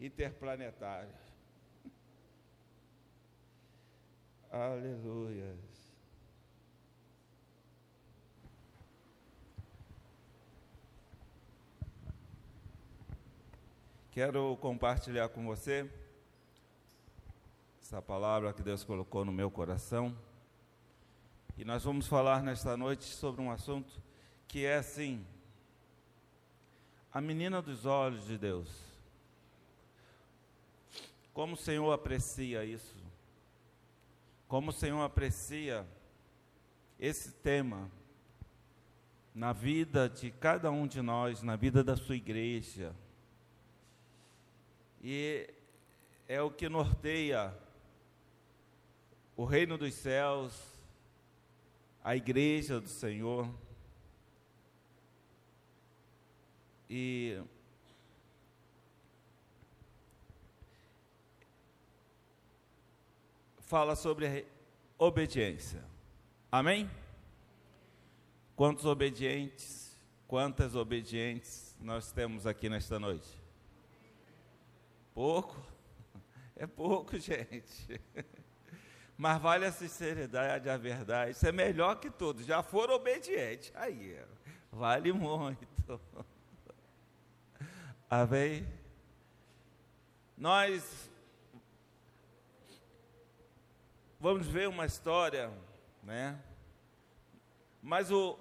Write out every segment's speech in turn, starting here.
interplanetária. Aleluia. Quero compartilhar com você essa palavra que Deus colocou no meu coração. E nós vamos falar nesta noite sobre um assunto que é assim: a menina dos olhos de Deus. Como o Senhor aprecia isso? Como o Senhor aprecia esse tema na vida de cada um de nós, na vida da sua igreja? E é o que norteia o reino dos céus, a igreja do Senhor. E fala sobre obediência. Amém? Quantos obedientes, quantas obedientes nós temos aqui nesta noite? Pouco? É pouco, gente. Mas vale a sinceridade, a verdade. Isso é melhor que tudo. Já foram obedientes. Aí, vale muito. Amém? Nós vamos ver uma história, né? Mas o,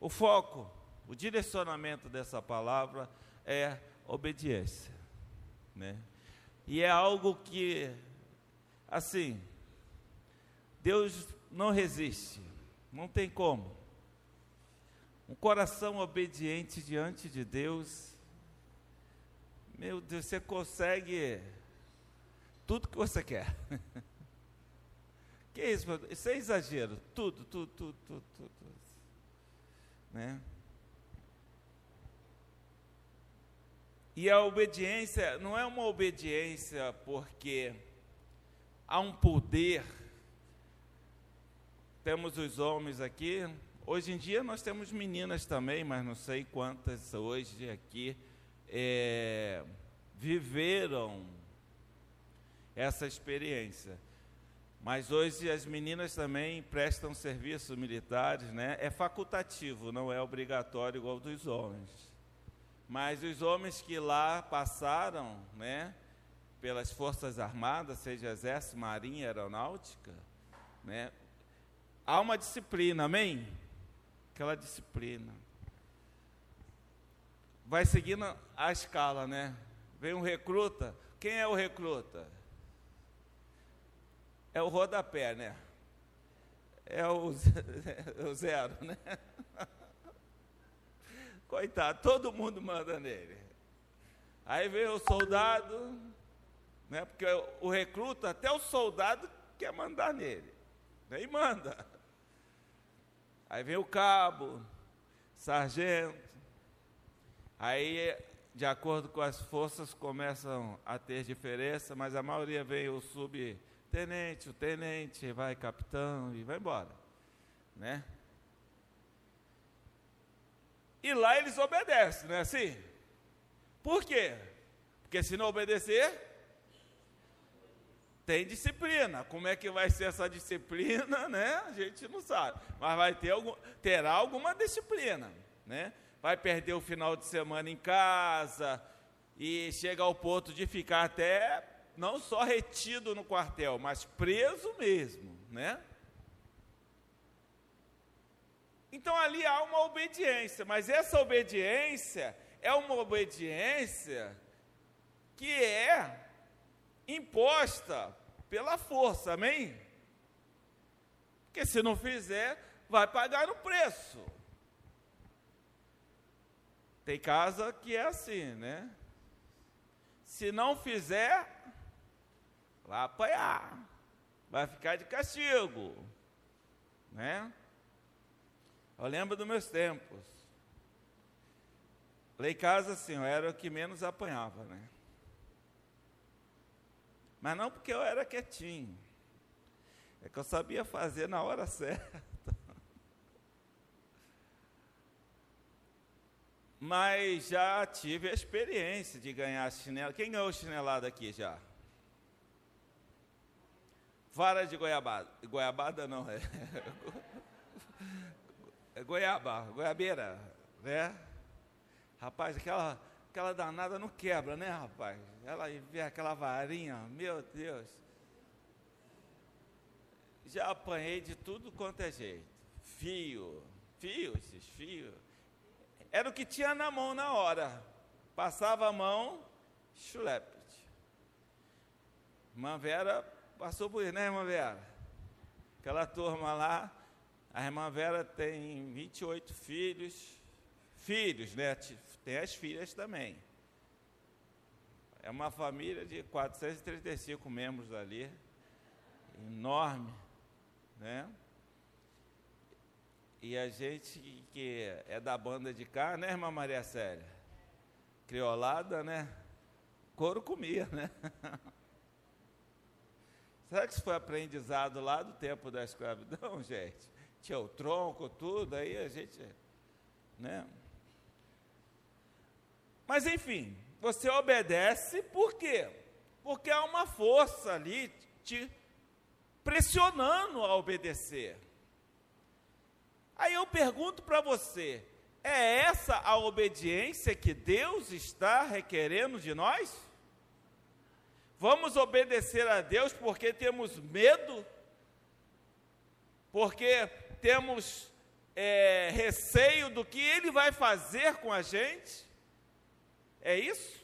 o foco, o direcionamento dessa palavra é obediência né? E é algo que, assim, Deus não resiste, não tem como. Um coração obediente diante de Deus, meu Deus, você consegue tudo que você quer. que isso? Isso é exagero. Tudo, tudo, tudo, tudo, tudo. Né? E a obediência não é uma obediência porque há um poder. Temos os homens aqui. Hoje em dia nós temos meninas também, mas não sei quantas hoje aqui é, viveram essa experiência. Mas hoje as meninas também prestam serviço militares, né? É facultativo, não é obrigatório igual dos homens. Mas os homens que lá passaram, né, pelas Forças Armadas, seja Exército, Marinha, Aeronáutica, né, há uma disciplina, amém? Aquela disciplina. Vai seguindo a escala, né? Vem um recruta. Quem é o recruta? É o rodapé, né? É o, o zero, né? Coitado, todo mundo manda nele. Aí vem o soldado, né, porque o recruta, até o soldado quer mandar nele. Nem manda. Aí vem o cabo, sargento. Aí, de acordo com as forças, começam a ter diferença, mas a maioria vem o subtenente, o tenente, vai capitão e vai embora. Né? E lá eles obedecem, não é assim? Por quê? Porque se não obedecer, tem disciplina. Como é que vai ser essa disciplina, né? A gente não sabe. Mas vai ter algum, terá alguma disciplina, né? Vai perder o final de semana em casa e chega ao ponto de ficar até não só retido no quartel, mas preso mesmo, né? Então ali há uma obediência, mas essa obediência é uma obediência que é imposta pela força, amém? Porque se não fizer, vai pagar o preço. Tem casa que é assim, né? Se não fizer, vai apanhar, vai ficar de castigo, né? Eu lembro dos meus tempos. Lá em casa, assim, eu era o que menos apanhava, né? Mas não porque eu era quietinho. É que eu sabia fazer na hora certa. Mas já tive a experiência de ganhar chinelo. Quem ganhou chinelada aqui já? Vara de goiabada. Goiabada não, é. é goiaba, goiabeira, né? Rapaz, aquela, aquela danada não quebra, né, rapaz? Ela vê aquela varinha, meu Deus. Já apanhei de tudo quanto é jeito. Fio, fio, esses fios. Era o que tinha na mão na hora. Passava a mão, chulepet. Irmã Vera passou por isso, né, irmã Vera? Aquela turma lá, a irmã Vera tem 28 filhos, filhos, né? Tem as filhas também. É uma família de 435 membros ali, enorme, né? E a gente que é da banda de cá, né, irmã Maria Célia? Criolada, né? Couro comia, né? Será que isso foi aprendizado lá do tempo da escravidão, gente? Tinha o tronco, tudo, aí a gente, né? Mas enfim, você obedece por quê? Porque há uma força ali te pressionando a obedecer. Aí eu pergunto para você: é essa a obediência que Deus está requerendo de nós? Vamos obedecer a Deus porque temos medo? Porque temos é, receio do que Ele vai fazer com a gente? É isso?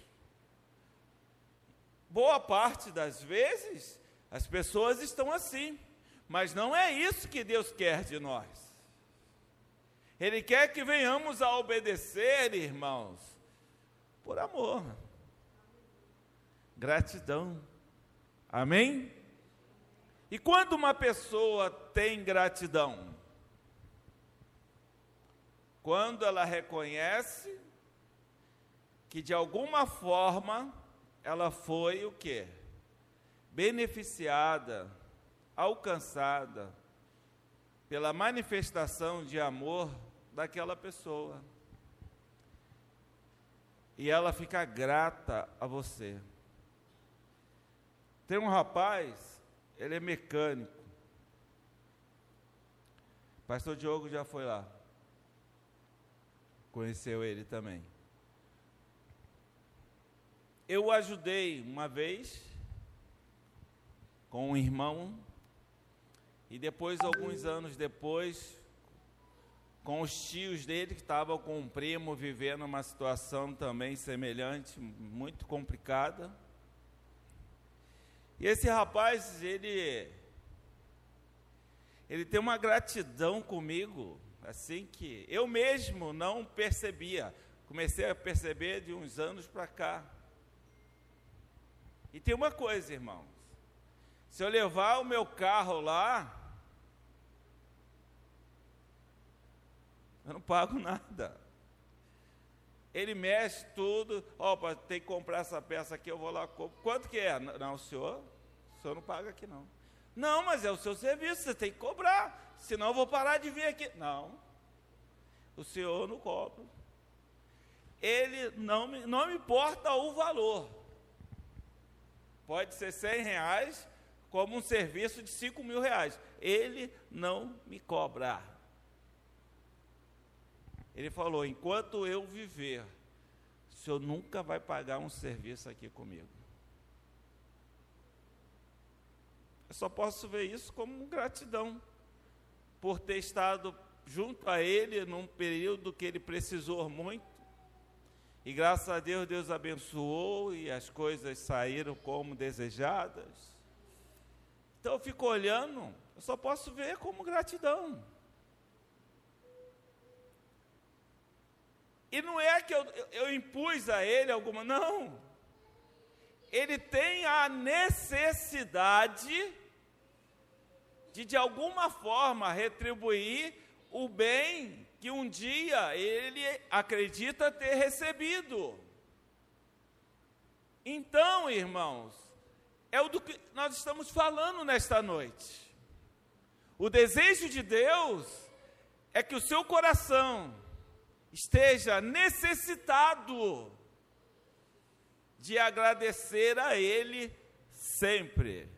Boa parte das vezes as pessoas estão assim, mas não é isso que Deus quer de nós. Ele quer que venhamos a obedecer, irmãos, por amor, gratidão. Amém? E quando uma pessoa tem gratidão? Quando ela reconhece que de alguma forma ela foi o quê? Beneficiada, alcançada pela manifestação de amor daquela pessoa. E ela fica grata a você. Tem um rapaz, ele é mecânico. Pastor Diogo já foi lá. Conheceu ele também. Eu o ajudei uma vez com um irmão e depois alguns anos depois com os tios dele que estavam com um primo vivendo uma situação também semelhante, muito complicada. E esse rapaz, ele ele tem uma gratidão comigo, assim que eu mesmo não percebia. Comecei a perceber de uns anos para cá. E tem uma coisa, irmãos. Se eu levar o meu carro lá, Eu não pago nada. Ele mexe tudo, opa, tem que comprar essa peça aqui, eu vou lá compro. Quanto que é? Não, o senhor, o senhor não paga aqui não. Não, mas é o seu serviço, você tem que cobrar, senão eu vou parar de vir aqui. Não, o senhor não cobra. Ele não me, não me importa o valor. Pode ser 100 reais, como um serviço de 5 mil reais. Ele não me cobra. Ele falou: enquanto eu viver, senhor nunca vai pagar um serviço aqui comigo. Eu só posso ver isso como gratidão por ter estado junto a ele num período que ele precisou muito. E graças a Deus, Deus abençoou e as coisas saíram como desejadas. Então eu fico olhando, eu só posso ver como gratidão. E não é que eu, eu impus a ele alguma, não. Ele tem a necessidade de, de alguma forma, retribuir o bem que um dia ele acredita ter recebido. Então, irmãos, é o do que nós estamos falando nesta noite. O desejo de Deus é que o seu coração esteja necessitado de agradecer a Ele sempre.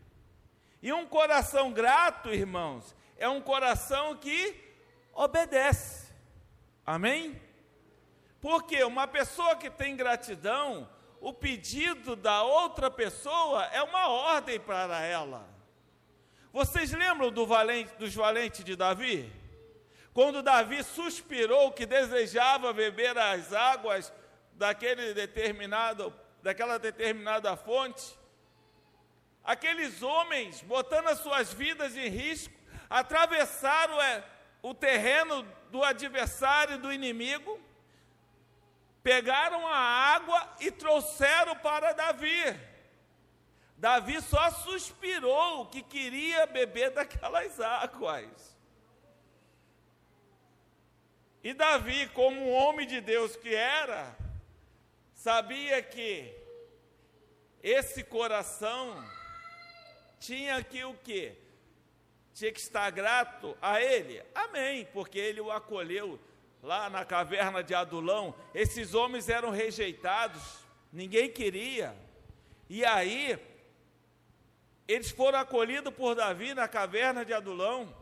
E um coração grato, irmãos, é um coração que obedece. Amém? Porque uma pessoa que tem gratidão, o pedido da outra pessoa é uma ordem para ela. Vocês lembram do valente, dos valentes de Davi? Quando Davi suspirou que desejava beber as águas daquele determinado, daquela determinada fonte, aqueles homens, botando as suas vidas em risco, atravessaram é, o terreno do adversário do inimigo, pegaram a água e trouxeram para Davi. Davi só suspirou que queria beber daquelas águas. E Davi, como um homem de Deus que era, sabia que esse coração tinha que o quê? Tinha que estar grato a ele. Amém, porque ele o acolheu lá na caverna de Adulão. Esses homens eram rejeitados, ninguém queria. E aí eles foram acolhidos por Davi na caverna de Adulão.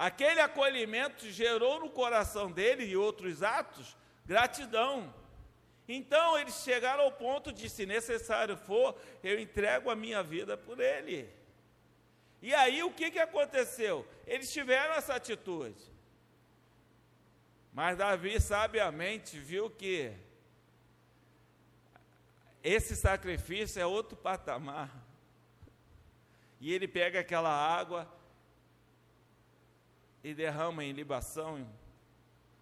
Aquele acolhimento gerou no coração dele e outros atos gratidão. Então eles chegaram ao ponto de, se necessário for, eu entrego a minha vida por ele. E aí o que, que aconteceu? Eles tiveram essa atitude. Mas Davi sabiamente viu que esse sacrifício é outro patamar. E ele pega aquela água e derrama em libação,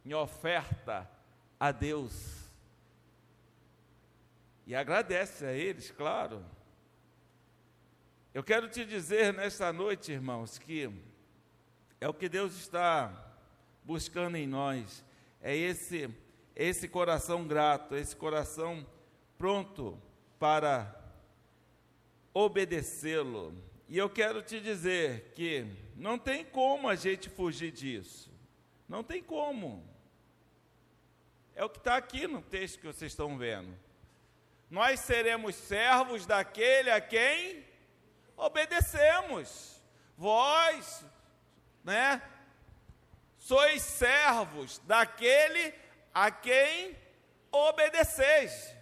em oferta a Deus. E agradece a eles, claro. Eu quero te dizer nesta noite, irmãos, que é o que Deus está buscando em nós, é esse esse coração grato, esse coração pronto para obedecê-lo. E eu quero te dizer que não tem como a gente fugir disso. Não tem como. É o que está aqui no texto que vocês estão vendo. Nós seremos servos daquele a quem obedecemos. Vós, né? Sois servos daquele a quem obedeceis.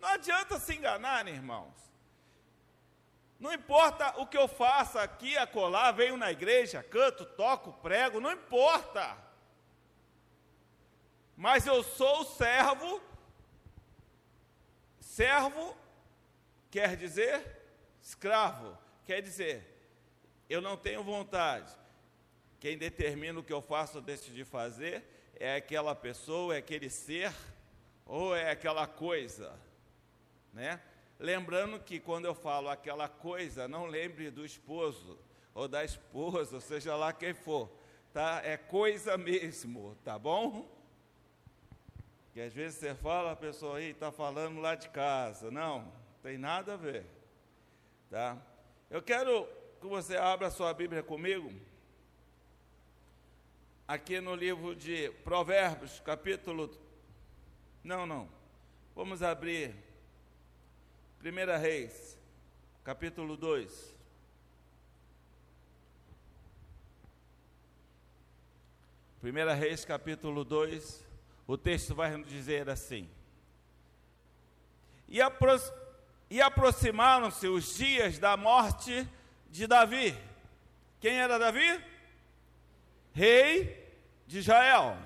Não adianta se enganar, irmãos. Não importa o que eu faça aqui, acolá, venho na igreja, canto, toco, prego, não importa. Mas eu sou servo. Servo quer dizer escravo, quer dizer, eu não tenho vontade. Quem determina o que eu faço ou deixo de fazer é aquela pessoa, é aquele ser ou é aquela coisa né? Lembrando que quando eu falo aquela coisa, não lembre do esposo ou da esposa, ou seja lá quem for, tá? É coisa mesmo, tá bom? Que às vezes você fala, a pessoa aí está falando lá de casa. Não, tem nada a ver, tá? Eu quero que você abra sua Bíblia comigo, aqui no livro de Provérbios, capítulo. Não, não. Vamos abrir 1 Reis, capítulo 2. Primeira Reis, capítulo 2, o texto vai nos dizer assim: E, apro e aproximaram-se os dias da morte de Davi. Quem era Davi? Rei de Israel.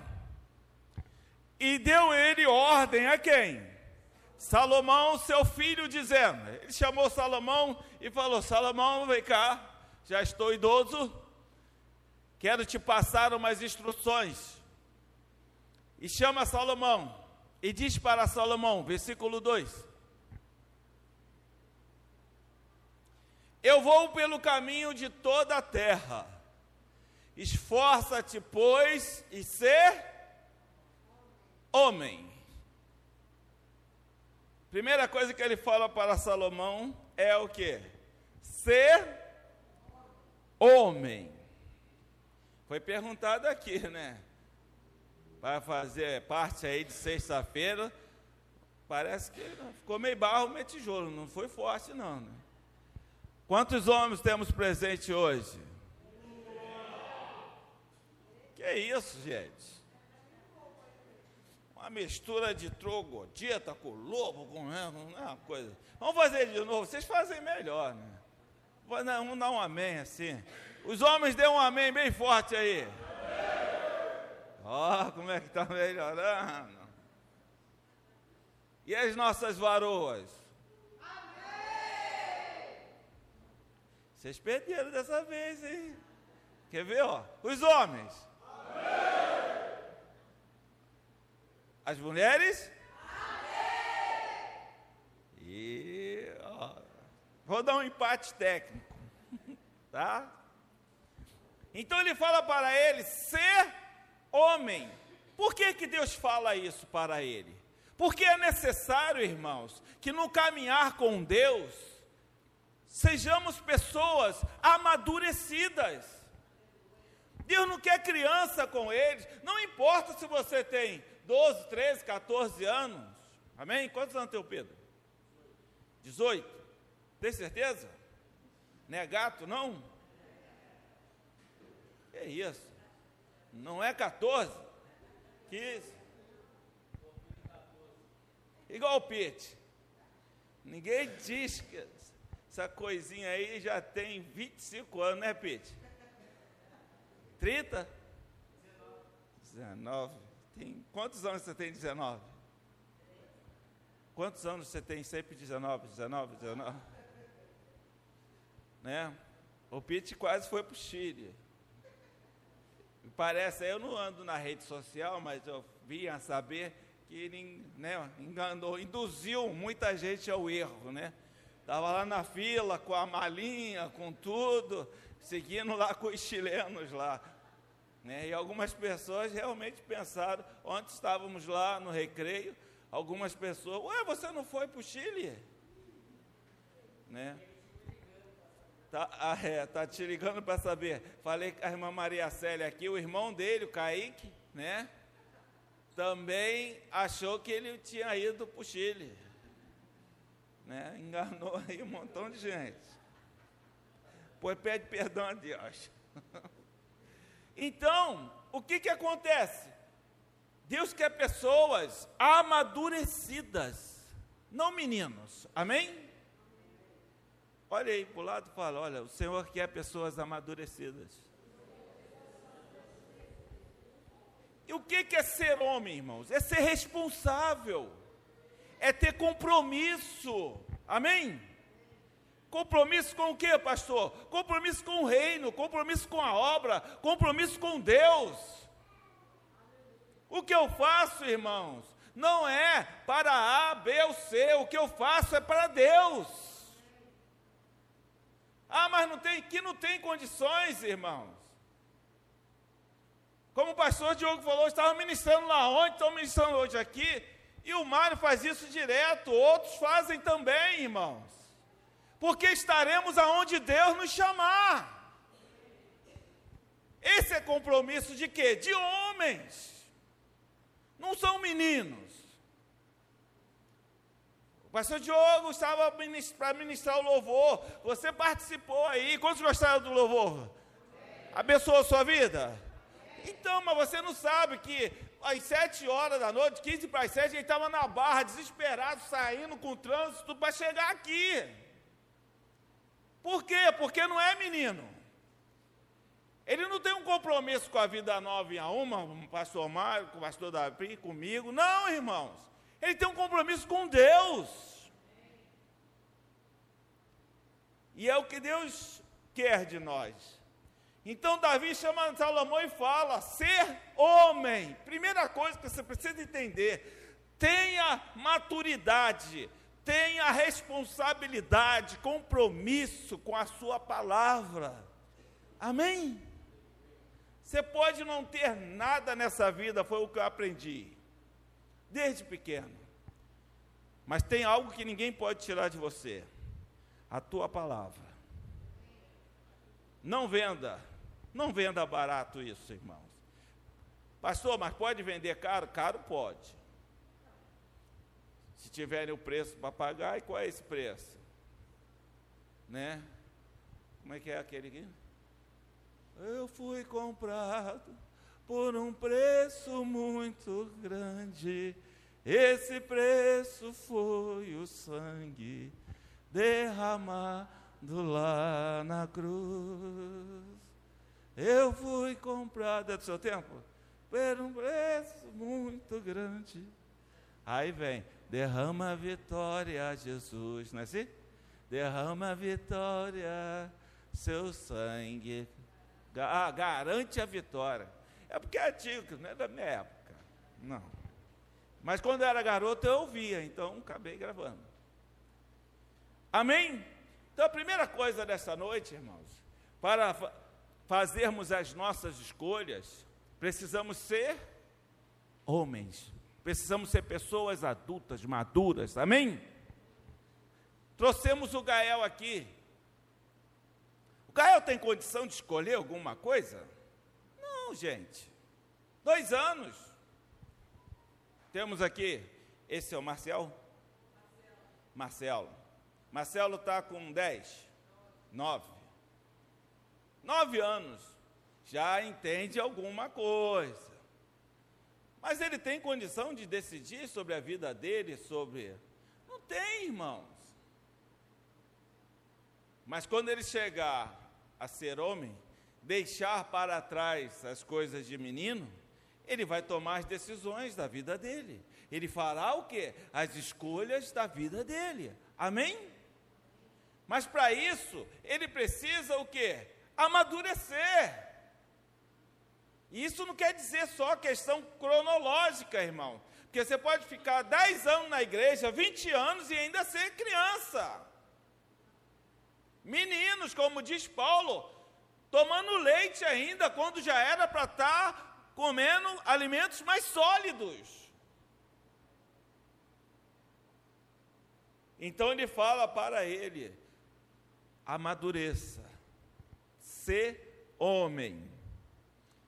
E deu ele ordem a quem? Salomão, seu filho, dizendo: Ele chamou Salomão e falou: Salomão, vem cá, já estou idoso, quero te passar umas instruções. E chama Salomão e diz para Salomão, versículo 2: Eu vou pelo caminho de toda a terra, esforça-te, pois, e ser homem Primeira coisa que ele fala para Salomão é o que? Ser homem. Foi perguntado aqui, né? vai fazer parte aí de sexta-feira, parece que ficou meio barro, meio tijolo, não foi forte não, né? Quantos homens temos presente hoje? Que isso, gente? Uma mistura de trogodita com lobo, com né, uma coisa. Vamos fazer de novo, vocês fazem melhor, né? Vamos dar um amém assim. Os homens dêem um amém bem forte aí. Ó, oh, como é que está melhorando. E as nossas varoas? Amém! Vocês perderam dessa vez, hein? Quer ver, ó? Os homens? Amém! As mulheres? Amém! E, ó, vou dar um empate técnico, tá? Então ele fala para ele ser homem. Por que, que Deus fala isso para ele? Porque é necessário, irmãos, que no caminhar com Deus, sejamos pessoas amadurecidas. Deus não quer criança com eles, não importa se você tem 12, 13, 14 anos. Amém? Quantos anos tem o Pedro? 18? Tem certeza? Não é gato, não? É isso. Não é 14? 15? Igual o Pete. Ninguém diz que essa coisinha aí já tem 25 anos, né, Pete? 30? 19. Tem, quantos anos você tem 19? Quantos anos você tem sempre 19, 19, 19? Né? O Pete quase foi para o Chile. Parece, eu não ando na rede social, mas eu vinha saber que ele né, enganou, induziu muita gente ao erro, né? Estava lá na fila com a malinha, com tudo, seguindo lá com os chilenos lá. Né? E algumas pessoas realmente pensaram, ontem estávamos lá no recreio, algumas pessoas, ué, você não foi para o Chile? Né? Tá, ah, é, tá te ligando para saber. Falei com a irmã Maria Célia aqui, o irmão dele, o Kaique, né? Também achou que ele tinha ido para o Chile. Né? Enganou aí um montão de gente. Pois pede perdão a Deus. Então, o que, que acontece? Deus quer pessoas amadurecidas, não meninos. Amém? Olha aí para o lado e fala: olha, o Senhor quer pessoas amadurecidas. E o que é ser homem, irmãos? É ser responsável, é ter compromisso. Amém? Compromisso com o que, pastor? Compromisso com o reino, compromisso com a obra, compromisso com Deus. O que eu faço, irmãos, não é para A, B ou C, o que eu faço é para Deus. Ah, mas não tem, que não tem condições, irmãos. Como o pastor Diogo falou, estava ministrando lá ontem, estão ministrando hoje aqui, e o Mário faz isso direto, outros fazem também, irmãos. Porque estaremos aonde Deus nos chamar. Esse é compromisso de quê? De homens. Não são meninos pastor Diogo estava para ministrar o louvor. Você participou aí. Quantos gostaram do louvor? Abençoou a sua vida? Então, mas você não sabe que às sete horas da noite, 15 para as sete, ele estava na barra, desesperado, saindo com trânsito para chegar aqui. Por quê? Porque não é menino. Ele não tem um compromisso com a vida nova em a uma, com o pastor Mário, com o pastor Davi, comigo. Não, irmãos. Ele tem um compromisso com Deus. E é o que Deus quer de nós. Então Davi chama Salomão e fala: ser homem. Primeira coisa que você precisa entender: tenha maturidade, tenha responsabilidade, compromisso com a sua palavra. Amém? Você pode não ter nada nessa vida, foi o que eu aprendi desde pequeno. Mas tem algo que ninguém pode tirar de você: a tua palavra. Não venda, não venda barato isso, irmãos. Pastor, mas pode vender caro? Caro pode. Se tiverem o preço para pagar, e qual é esse preço? Né? Como é que é aquele aqui? Eu fui comprado por um preço muito grande. Esse preço foi o sangue derramado lá na cruz. Eu fui comprado, é do seu tempo? Por um preço muito grande. Aí vem, derrama a vitória, Jesus, não é assim? Derrama a vitória, seu sangue ah, garante a vitória. É porque é antigo, não é da minha época. Não. Mas quando eu era garoto eu ouvia, então acabei gravando. Amém? Então a primeira coisa dessa noite, irmãos, para fazermos as nossas escolhas, precisamos ser homens. Precisamos ser pessoas adultas, maduras. Amém? Trouxemos o Gael aqui Gael tem condição de escolher alguma coisa? Não, gente. Dois anos. Temos aqui, esse é o Marcel? Marcelo. Marcelo está com 10, 9. Nove anos. Já entende alguma coisa. Mas ele tem condição de decidir sobre a vida dele, sobre. Não tem, irmãos. Mas quando ele chegar a ser homem, deixar para trás as coisas de menino, ele vai tomar as decisões da vida dele. Ele fará o que? As escolhas da vida dele. Amém? Mas para isso, ele precisa o que? Amadurecer. Isso não quer dizer só questão cronológica, irmão. Porque você pode ficar 10 anos na igreja, 20 anos e ainda ser criança. Meninos, como diz Paulo, tomando leite ainda, quando já era para estar tá comendo alimentos mais sólidos. Então ele fala para ele: amadureça, ser homem.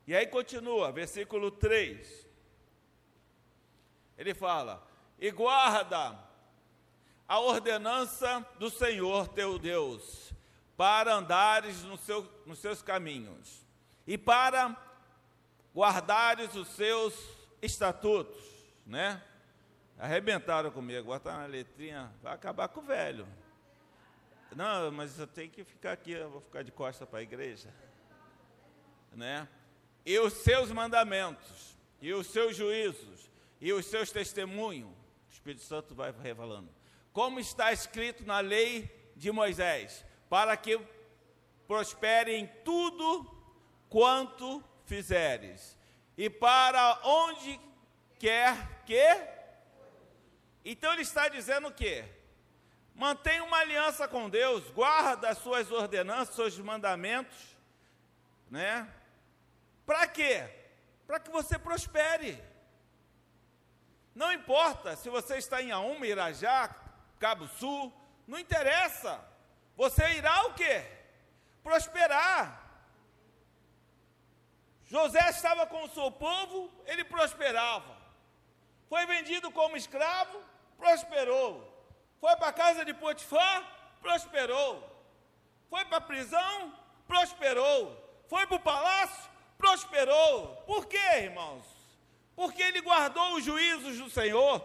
E aí continua, versículo 3. Ele fala: e guarda a ordenança do Senhor teu Deus para andares no seu, nos seus caminhos e para guardares os seus estatutos, né? Arrebentaram comigo, botaram na letrinha, vai acabar com o velho. Não, mas eu tenho que ficar aqui, eu vou ficar de costa para a igreja. Né? E os seus mandamentos, e os seus juízos, e os seus testemunhos, o Espírito Santo vai revelando. Como está escrito na lei de Moisés, para que prospere em tudo quanto fizeres, e para onde quer que. Então ele está dizendo o quê? Mantenha uma aliança com Deus, guarda as suas ordenanças, seus mandamentos, né? Para quê? Para que você prospere. Não importa se você está em Auma, Irajá, Cabo Sul, não interessa. Você irá o quê? Prosperar. José estava com o seu povo, ele prosperava. Foi vendido como escravo, prosperou. Foi para a casa de Potifar, prosperou. Foi para a prisão, prosperou. Foi para o palácio, prosperou. Por quê, irmãos? Porque ele guardou os juízos do Senhor,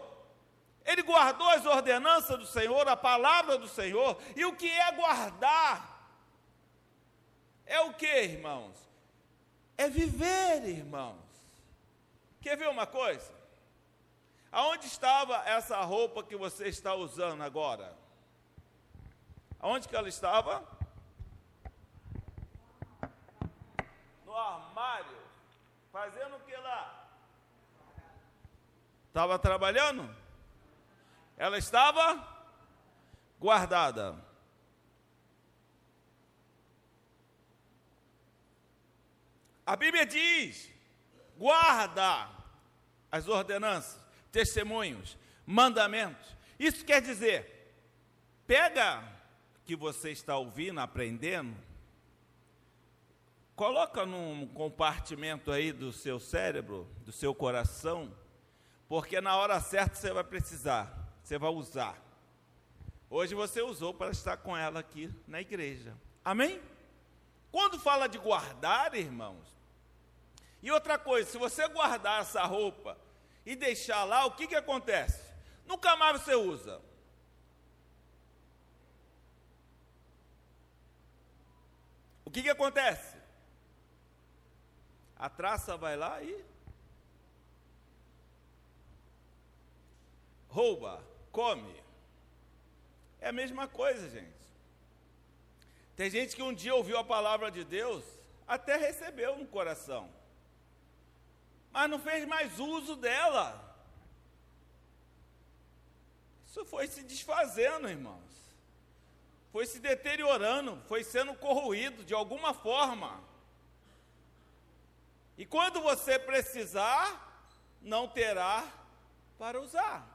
ele guardou as ordenanças do Senhor, a palavra do Senhor. E o que é guardar? É o que, irmãos? É viver, irmãos. Quer ver uma coisa? Aonde estava essa roupa que você está usando agora? Aonde que ela estava? No armário. Fazendo o que lá? Estava trabalhando? ela estava guardada. A Bíblia diz: guarda as ordenanças, testemunhos, mandamentos. Isso quer dizer, pega que você está ouvindo, aprendendo, coloca num compartimento aí do seu cérebro, do seu coração, porque na hora certa você vai precisar, você vai usar. Hoje você usou para estar com ela aqui na igreja. Amém? Quando fala de guardar, irmãos, e outra coisa, se você guardar essa roupa e deixar lá, o que, que acontece? Nunca mais você usa. O que, que acontece? A traça vai lá e rouba, come. É a mesma coisa, gente. Tem gente que um dia ouviu a palavra de Deus, até recebeu no coração, mas não fez mais uso dela. Isso foi se desfazendo, irmãos. Foi se deteriorando, foi sendo corroído de alguma forma. E quando você precisar, não terá para usar.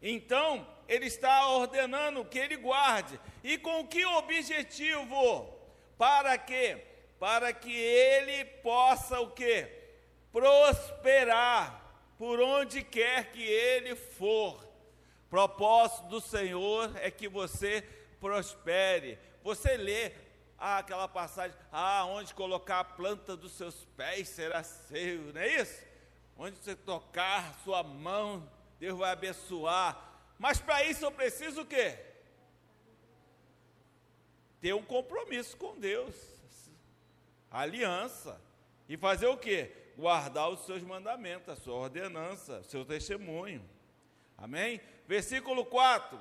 Então, ele está ordenando que ele guarde. E com que objetivo? Para quê? Para que ele possa o quê? Prosperar por onde quer que ele for. Propósito do Senhor é que você prospere. Você lê ah, aquela passagem, ah, onde colocar a planta dos seus pés será seu, não é isso? Onde você tocar sua mão, Deus vai abençoar. Mas para isso eu preciso o quê? Ter um compromisso com Deus, aliança. E fazer o quê? Guardar os seus mandamentos, a sua ordenança, o seu testemunho. Amém? Versículo 4.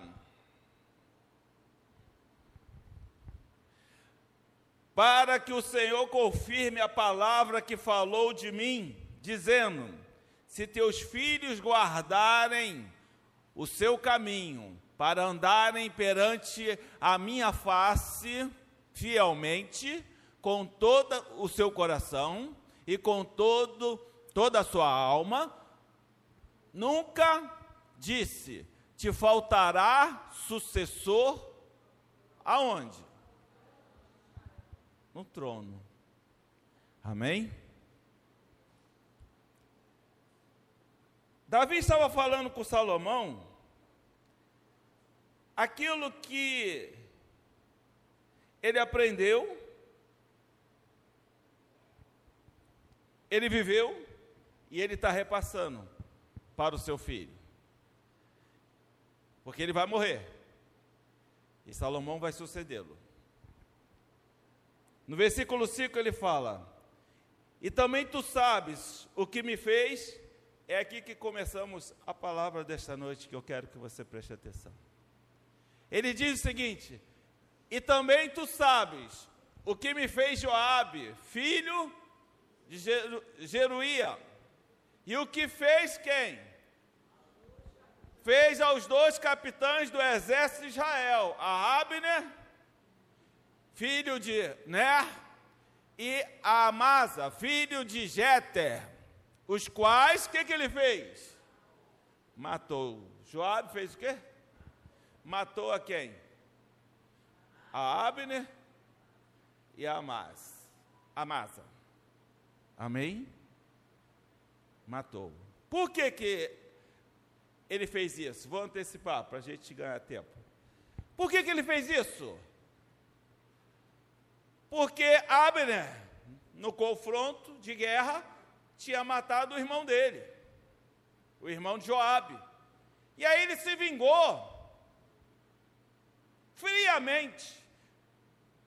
Para que o Senhor confirme a palavra que falou de mim, dizendo: Se teus filhos guardarem o seu caminho, para andarem perante a minha face fielmente, com todo o seu coração e com todo, toda a sua alma, nunca disse: te faltará sucessor aonde? No trono. Amém? Davi estava falando com Salomão aquilo que ele aprendeu, ele viveu e ele está repassando para o seu filho. Porque ele vai morrer. E Salomão vai sucedê-lo. No versículo 5 ele fala: E também tu sabes o que me fez. É aqui que começamos a palavra desta noite que eu quero que você preste atenção. Ele diz o seguinte: E também tu sabes o que me fez Joabe, filho de Jeruía. E o que fez quem? fez aos dois capitães do exército de Israel, a Abner, filho de Ner, e Amasa, filho de Jeter, os quais, o que, que ele fez? Matou. Joab fez o quê? Matou a quem? A Abner e a Amasa. Amasa. Amém? Matou. Por que, que ele fez isso? Vou antecipar para a gente ganhar tempo. Por que, que ele fez isso? Porque Abner, no confronto de guerra, tinha matado o irmão dele, o irmão de Joabe. E aí ele se vingou friamente.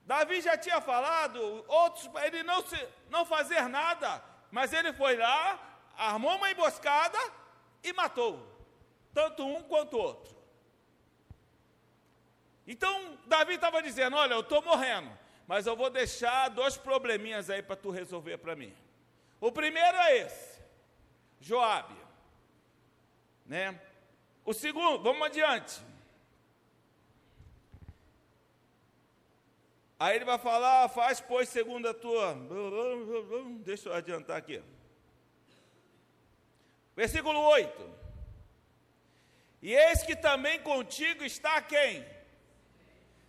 Davi já tinha falado, outros, ele não, se, não fazer nada, mas ele foi lá, armou uma emboscada e matou tanto um quanto outro. Então, Davi estava dizendo: Olha, eu estou morrendo, mas eu vou deixar dois probleminhas aí para tu resolver para mim. O primeiro é esse, Joabe. Né? O segundo, vamos adiante. Aí ele vai falar, faz, pois, segundo a tua. Deixa eu adiantar aqui. Versículo 8. E eis que também contigo está quem?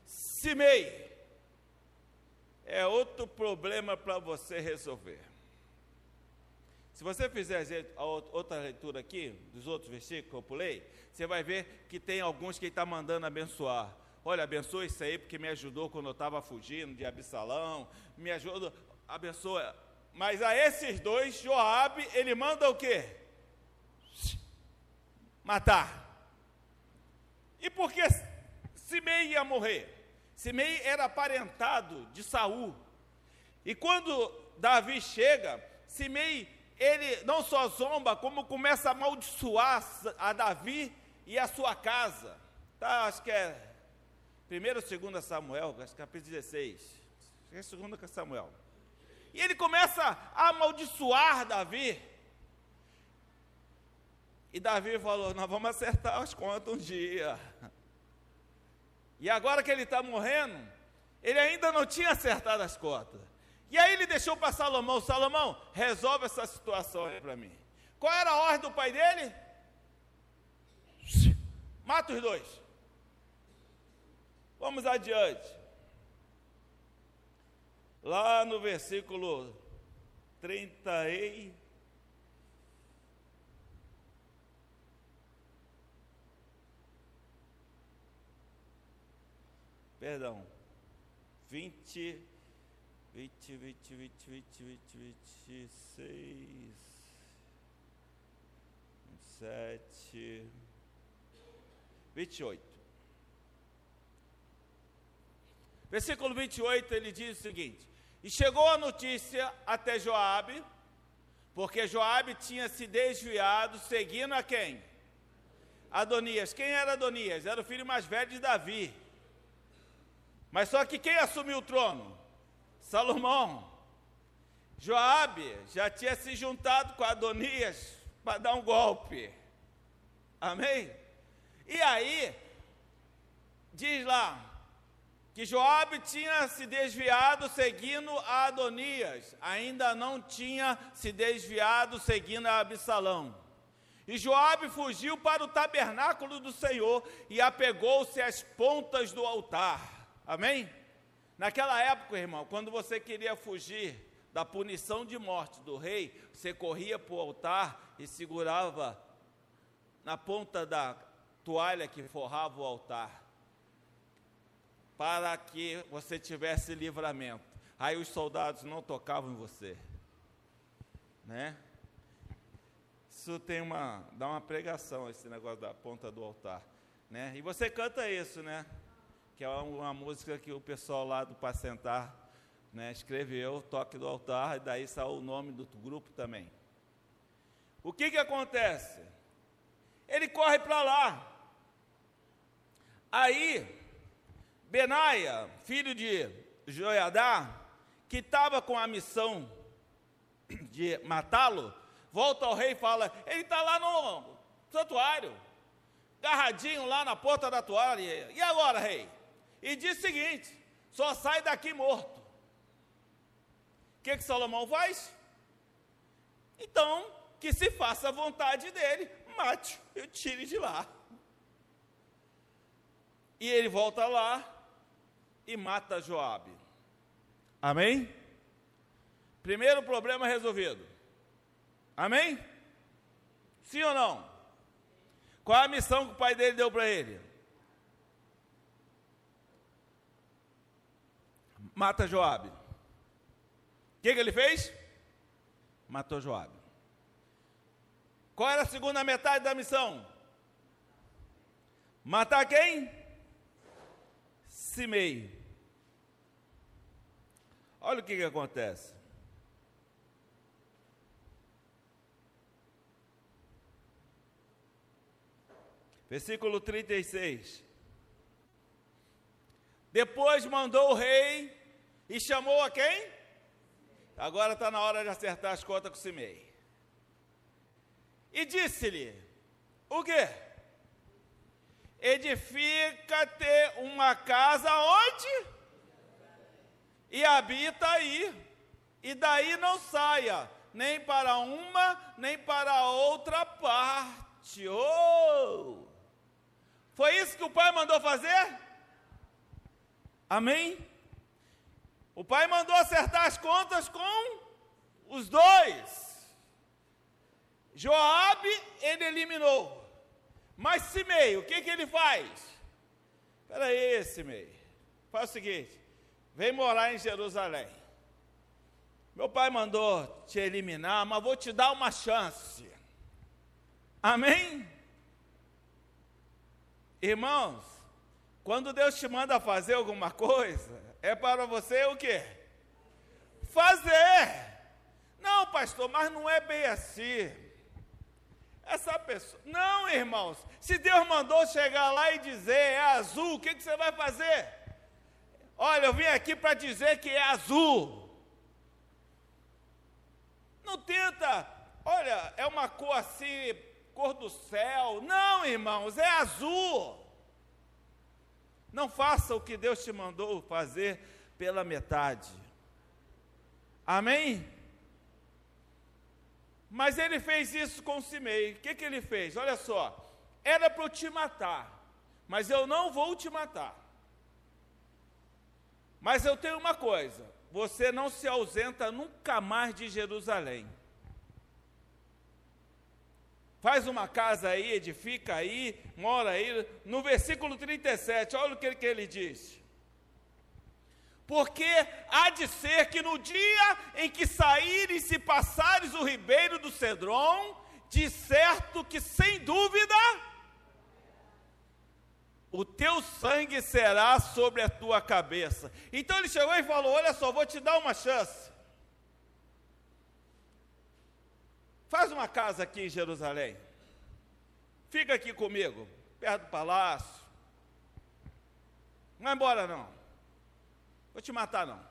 Simei, é outro problema para você resolver. Se você fizer a outra leitura aqui, dos outros versículos que eu pulei, você vai ver que tem alguns que ele está mandando abençoar. Olha, abençoa isso aí porque me ajudou quando eu estava fugindo de Absalão, me ajuda, abençoa. Mas a esses dois, Joabe, ele manda o quê? Matar. E por que Simei ia morrer? Simei era aparentado de Saul. E quando Davi chega, Simei ele não só zomba, como começa a amaldiçoar a Davi e a sua casa. Tá, acho que é 1 ou 2 Samuel, acho que é capítulo 16. Acho que é 2 Samuel. E ele começa a amaldiçoar Davi. E Davi falou: Nós vamos acertar as contas um dia. E agora que ele está morrendo, ele ainda não tinha acertado as contas. E aí ele deixou para Salomão: Salomão, resolve essa situação aí para mim. Qual era a ordem do pai dele? Mata os dois. Vamos adiante. Lá no versículo 30 e Perdão. 20 20, 20, 20, 20, 20, 26, 27, 28. Versículo 28, ele diz o seguinte: E chegou a notícia até Joabe, porque Joabe tinha se desviado, seguindo a quem? Adonias. Quem era Adonias? Era o filho mais velho de Davi. Mas só que quem assumiu o trono? Salomão, Joabe já tinha se juntado com Adonias para dar um golpe. Amém? E aí, diz lá, que Joabe tinha se desviado seguindo a Adonias, ainda não tinha se desviado seguindo a Absalão. E Joabe fugiu para o tabernáculo do Senhor e apegou-se às pontas do altar. Amém? Naquela época, irmão, quando você queria fugir da punição de morte do rei, você corria para o altar e segurava na ponta da toalha que forrava o altar, para que você tivesse livramento. Aí os soldados não tocavam em você, né? Isso tem uma, dá uma pregação esse negócio da ponta do altar, né? E você canta isso, né? Que é uma música que o pessoal lá do Pacentar né, escreveu, Toque do Altar, e daí saiu o nome do grupo também. O que que acontece? Ele corre para lá. Aí, Benaia, filho de Joiadá, que estava com a missão de matá-lo, volta ao rei e fala: ele está lá no santuário, agarradinho lá na porta da toalha. E agora, rei? E diz o seguinte: só sai daqui morto. O que, que Salomão faz? Então, que se faça a vontade dele, mate, eu tire de lá. E ele volta lá e mata Joabe. Amém? Primeiro problema resolvido. Amém? Sim ou não? Qual a missão que o pai dele deu para ele? Mata Joabe. O que, que ele fez? Matou Joabe. Qual era a segunda metade da missão? Matar quem? Simei. Olha o que, que acontece. Versículo 36. Depois mandou o rei e chamou a quem? Agora está na hora de acertar as contas com Simei. E disse-lhe: O quê? Edifica-te uma casa onde? E habita aí. E daí não saia, nem para uma, nem para outra parte. Oh! Foi isso que o pai mandou fazer? Amém? O pai mandou acertar as contas com os dois. Joabe ele eliminou. Mas Simei, o que, que ele faz? Espera aí, Simei. Faz o seguinte: vem morar em Jerusalém. Meu pai mandou te eliminar, mas vou te dar uma chance. Amém? Irmãos, quando Deus te manda fazer alguma coisa, é para você o quê? Fazer. Não, pastor, mas não é bem assim. Essa pessoa. Não, irmãos. Se Deus mandou chegar lá e dizer é azul, o que, que você vai fazer? Olha, eu vim aqui para dizer que é azul. Não tenta, olha, é uma cor assim, cor do céu. Não, irmãos, é azul. Não faça o que Deus te mandou fazer pela metade. Amém? Mas ele fez isso com Simei. O que, que ele fez? Olha só. Era para eu te matar, mas eu não vou te matar. Mas eu tenho uma coisa: você não se ausenta nunca mais de Jerusalém. Faz uma casa aí, edifica aí, mora aí. No versículo 37, olha o que, que ele diz. Porque há de ser que no dia em que saíres e passares o ribeiro do Cedron, de certo que sem dúvida o teu sangue será sobre a tua cabeça. Então ele chegou e falou: Olha só, vou te dar uma chance. Faz uma casa aqui em Jerusalém. Fica aqui comigo, perto do palácio. Não vai embora, não. Vou te matar, não.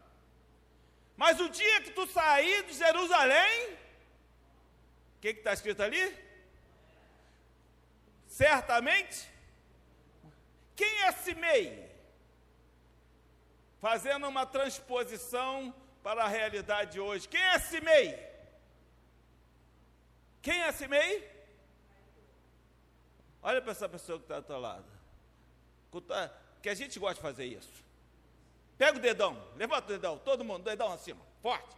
Mas o dia que tu sair de Jerusalém, o que está escrito ali? Certamente quem é Simei? Fazendo uma transposição para a realidade de hoje. Quem é Simei? Quem é Simei? Olha para essa pessoa que está do teu lado. Que a gente gosta de fazer isso. Pega o dedão, levanta o dedão, todo mundo, dedão acima, forte.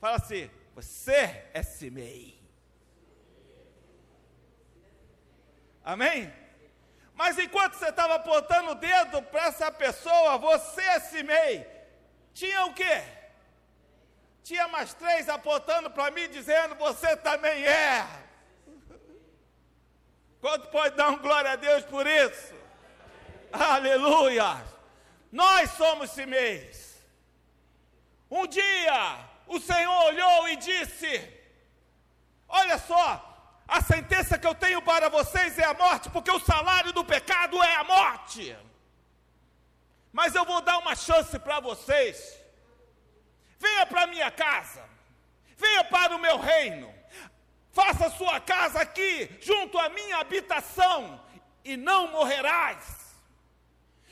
Fala assim: Você é Simei. Amém? Mas enquanto você estava apontando o dedo para essa pessoa, você, Simei, tinha o quê? Tinha mais três apontando para mim, dizendo: Você também é. Quanto pode dar um glória a Deus por isso? Aleluia! Nós somos Simeis. Um dia, o Senhor olhou e disse: Olha só, a sentença que eu tenho para vocês é a morte, porque o salário do pecado é a morte. Mas eu vou dar uma chance para vocês. Venha para a minha casa, venha para o meu reino, faça sua casa aqui, junto à minha habitação, e não morrerás.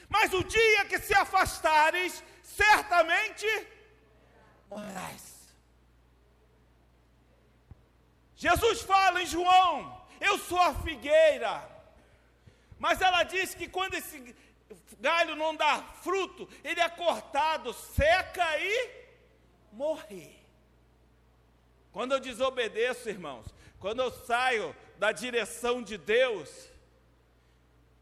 Mas o dia que se afastares, certamente morrerás. Jesus fala em João: Eu sou a figueira. Mas ela diz que quando esse galho não dá fruto, ele é cortado, seca e morre. Quando eu desobedeço, irmãos, quando eu saio da direção de Deus,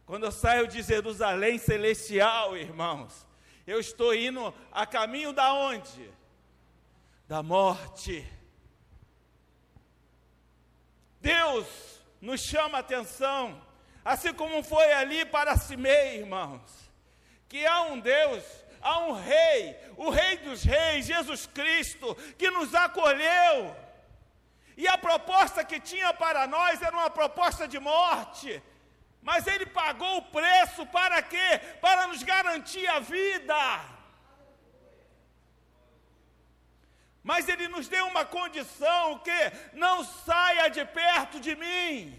quando eu saio de Jerusalém celestial, irmãos, eu estou indo a caminho da onde? Da morte. Deus nos chama a atenção, assim como foi ali para Simei, irmãos, que há um Deus, há um Rei, o Rei dos Reis, Jesus Cristo, que nos acolheu. E a proposta que tinha para nós era uma proposta de morte, mas Ele pagou o preço para quê? Para nos garantir a vida. Mas ele nos deu uma condição que não saia de perto de mim.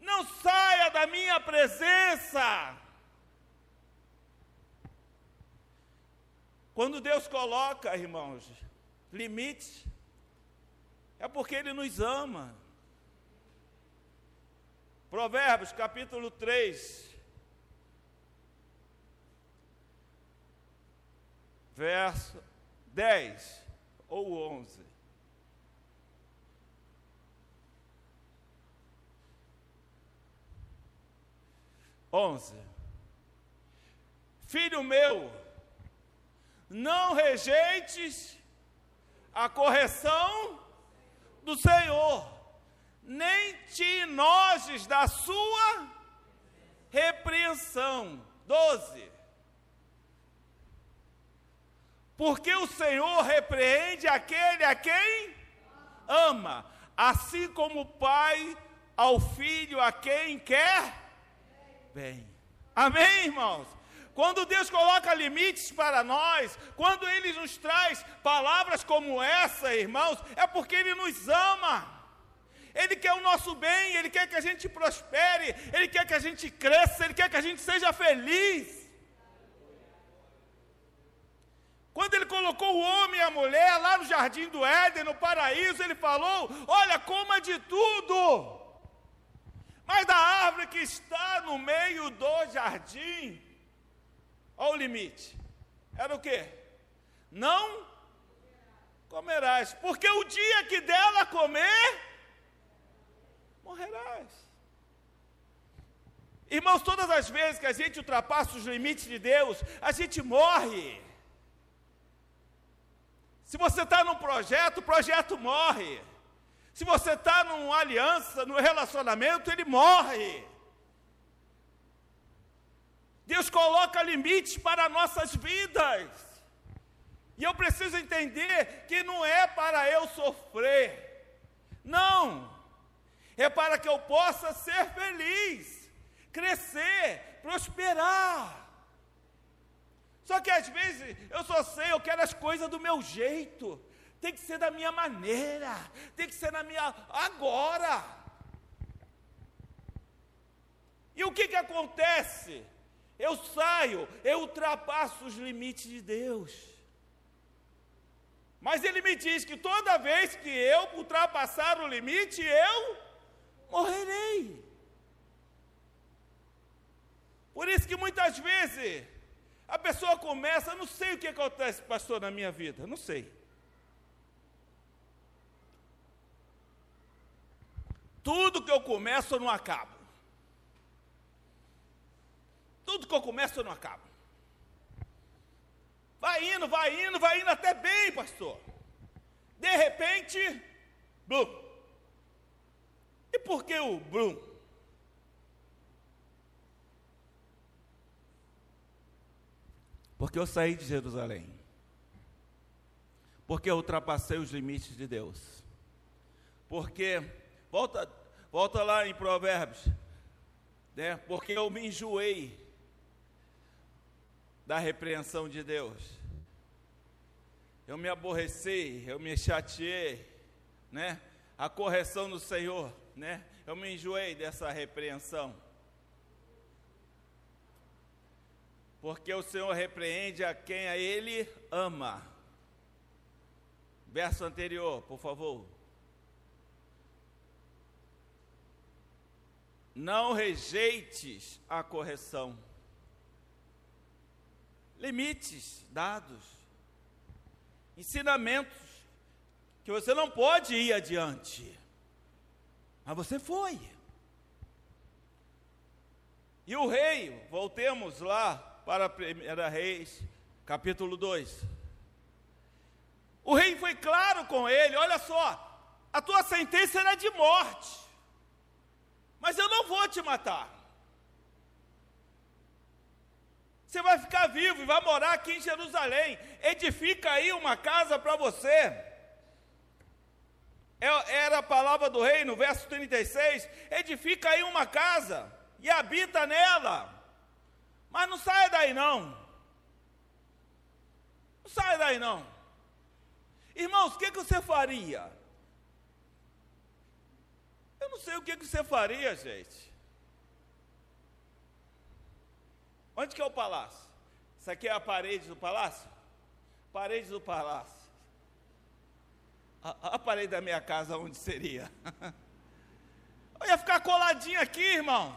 Não saia da minha presença. Quando Deus coloca, irmãos, limites, é porque Ele nos ama. Provérbios capítulo 3, verso 10 ou 11. Onze. Filho meu, não rejeites a correção do Senhor, nem te enojes da sua repreensão. Doze. Porque o Senhor repreende aquele a quem ama, assim como o Pai ao filho a quem quer bem. Amém, irmãos? Quando Deus coloca limites para nós, quando Ele nos traz palavras como essa, irmãos, é porque Ele nos ama. Ele quer o nosso bem, Ele quer que a gente prospere, Ele quer que a gente cresça, Ele quer que a gente seja feliz. Quando ele colocou o homem e a mulher lá no jardim do Éden, no paraíso, ele falou: Olha, coma de tudo, mas da árvore que está no meio do jardim, olha o limite, era o que? Não comerás, porque o dia que dela comer, morrerás. Irmãos, todas as vezes que a gente ultrapassa os limites de Deus, a gente morre. Se você está num projeto, o projeto morre. Se você está numa aliança, num relacionamento, ele morre. Deus coloca limites para nossas vidas. E eu preciso entender que não é para eu sofrer. Não. É para que eu possa ser feliz, crescer, prosperar. Só que às vezes eu só sei, eu quero as coisas do meu jeito. Tem que ser da minha maneira, tem que ser na minha agora. E o que que acontece? Eu saio, eu ultrapasso os limites de Deus. Mas ele me diz que toda vez que eu ultrapassar o limite, eu morrerei. Por isso que muitas vezes a pessoa começa, não sei o que acontece, pastor, na minha vida, não sei. Tudo que eu começo não acabo. Tudo que eu começo eu não acabo. Vai indo, vai indo, vai indo até bem, pastor. De repente, blum. E por que o blum? Porque eu saí de Jerusalém. Porque eu ultrapassei os limites de Deus. Porque, volta, volta lá em Provérbios, né? Porque eu me enjoei da repreensão de Deus. Eu me aborreci, eu me chateei, né? A correção do Senhor, né? Eu me enjoei dessa repreensão. porque o Senhor repreende a quem a Ele ama. Verso anterior, por favor. Não rejeites a correção. Limites dados, ensinamentos que você não pode ir adiante, mas você foi. E o rei, voltemos lá para 1 Reis, capítulo 2. O rei foi claro com ele: olha só, a tua sentença era de morte, mas eu não vou te matar. Você vai ficar vivo e vai morar aqui em Jerusalém. Edifica aí uma casa para você. É, era a palavra do rei no verso 36. Edifica aí uma casa e habita nela. Mas não saia daí não. Não saia daí não. Irmãos, o que, que você faria? Eu não sei o que, que você faria, gente. Onde que é o palácio? Isso aqui é a parede do palácio? Parede do palácio. A, a parede da minha casa, onde seria? Eu ia ficar coladinho aqui, irmãos.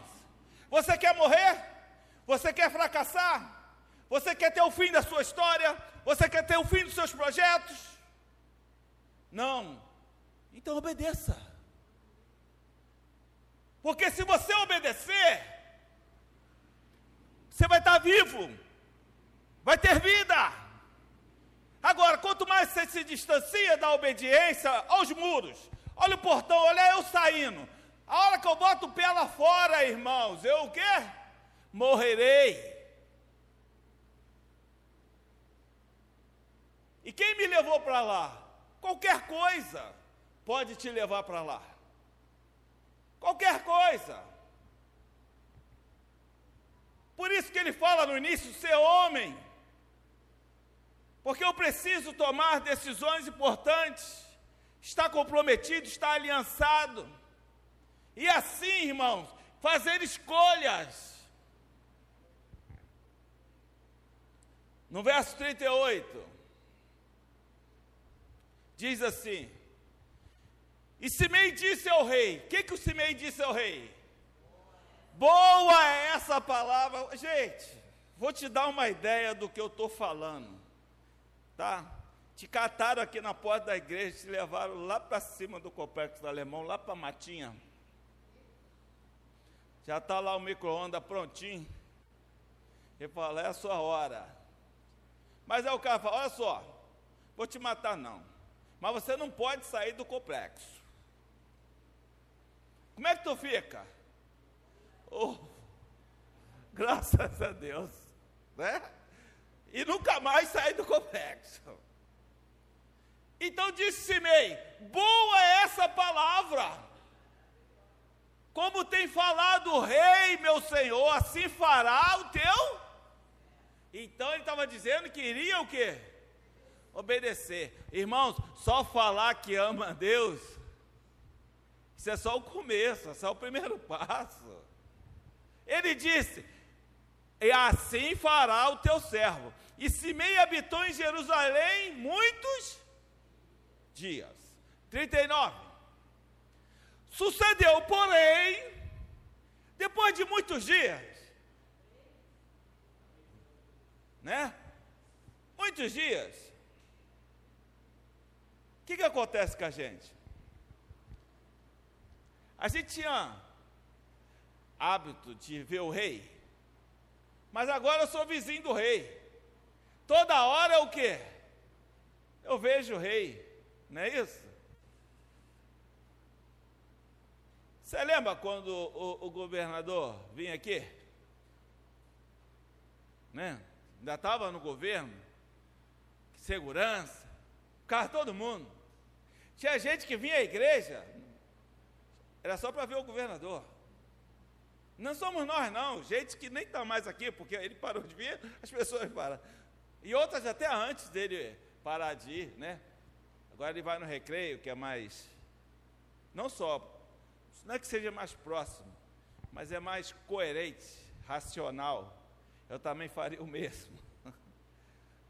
Você quer morrer? Você quer fracassar? Você quer ter o fim da sua história? Você quer ter o fim dos seus projetos? Não. Então obedeça. Porque se você obedecer, você vai estar vivo, vai ter vida. Agora, quanto mais você se distancia da obediência aos muros, olha o portão, olha eu saindo. A hora que eu boto o pé lá fora, irmãos, eu o quê? Morrerei. E quem me levou para lá? Qualquer coisa pode te levar para lá. Qualquer coisa. Por isso que ele fala no início: ser homem. Porque eu preciso tomar decisões importantes, estar comprometido, estar aliançado. E assim, irmãos, fazer escolhas. No verso 38, diz assim: E Simei disse ao rei: O que, que o Simei disse ao rei? Boa é essa palavra. Gente, vou te dar uma ideia do que eu estou falando. Tá? Te cataram aqui na porta da igreja, te levaram lá para cima do complexo do alemão, lá para a matinha. Já está lá o micro-ondas prontinho. Ele fala, é a sua hora. Mas aí o cara fala, olha só, vou te matar não. Mas você não pode sair do complexo. Como é que tu fica? Oh, graças a Deus, né? E nunca mais sair do complexo. Então disse Simei: boa é essa palavra. Como tem falado o rei, meu senhor, assim fará o teu. Então ele estava dizendo que iria o quê? Obedecer. Irmãos, só falar que ama a Deus, isso é só o começo, é só o primeiro passo. Ele disse: E assim fará o teu servo. E Simei habitou em Jerusalém muitos dias. 39. Sucedeu, porém, depois de muitos dias, né? Muitos dias. O que, que acontece com a gente? A gente tinha hábito de ver o rei, mas agora eu sou vizinho do rei. Toda hora é o quê? Eu vejo o rei, não é isso? Você lembra quando o, o governador vinha aqui? Né? Ainda estava no governo, segurança, carro todo mundo. Tinha gente que vinha à igreja, era só para ver o governador. Não somos nós, não. Gente que nem está mais aqui, porque ele parou de vir, as pessoas param. E outras até antes dele parar de ir, né? Agora ele vai no recreio, que é mais. Não só. Não é que seja mais próximo, mas é mais coerente, racional. Eu também faria o mesmo.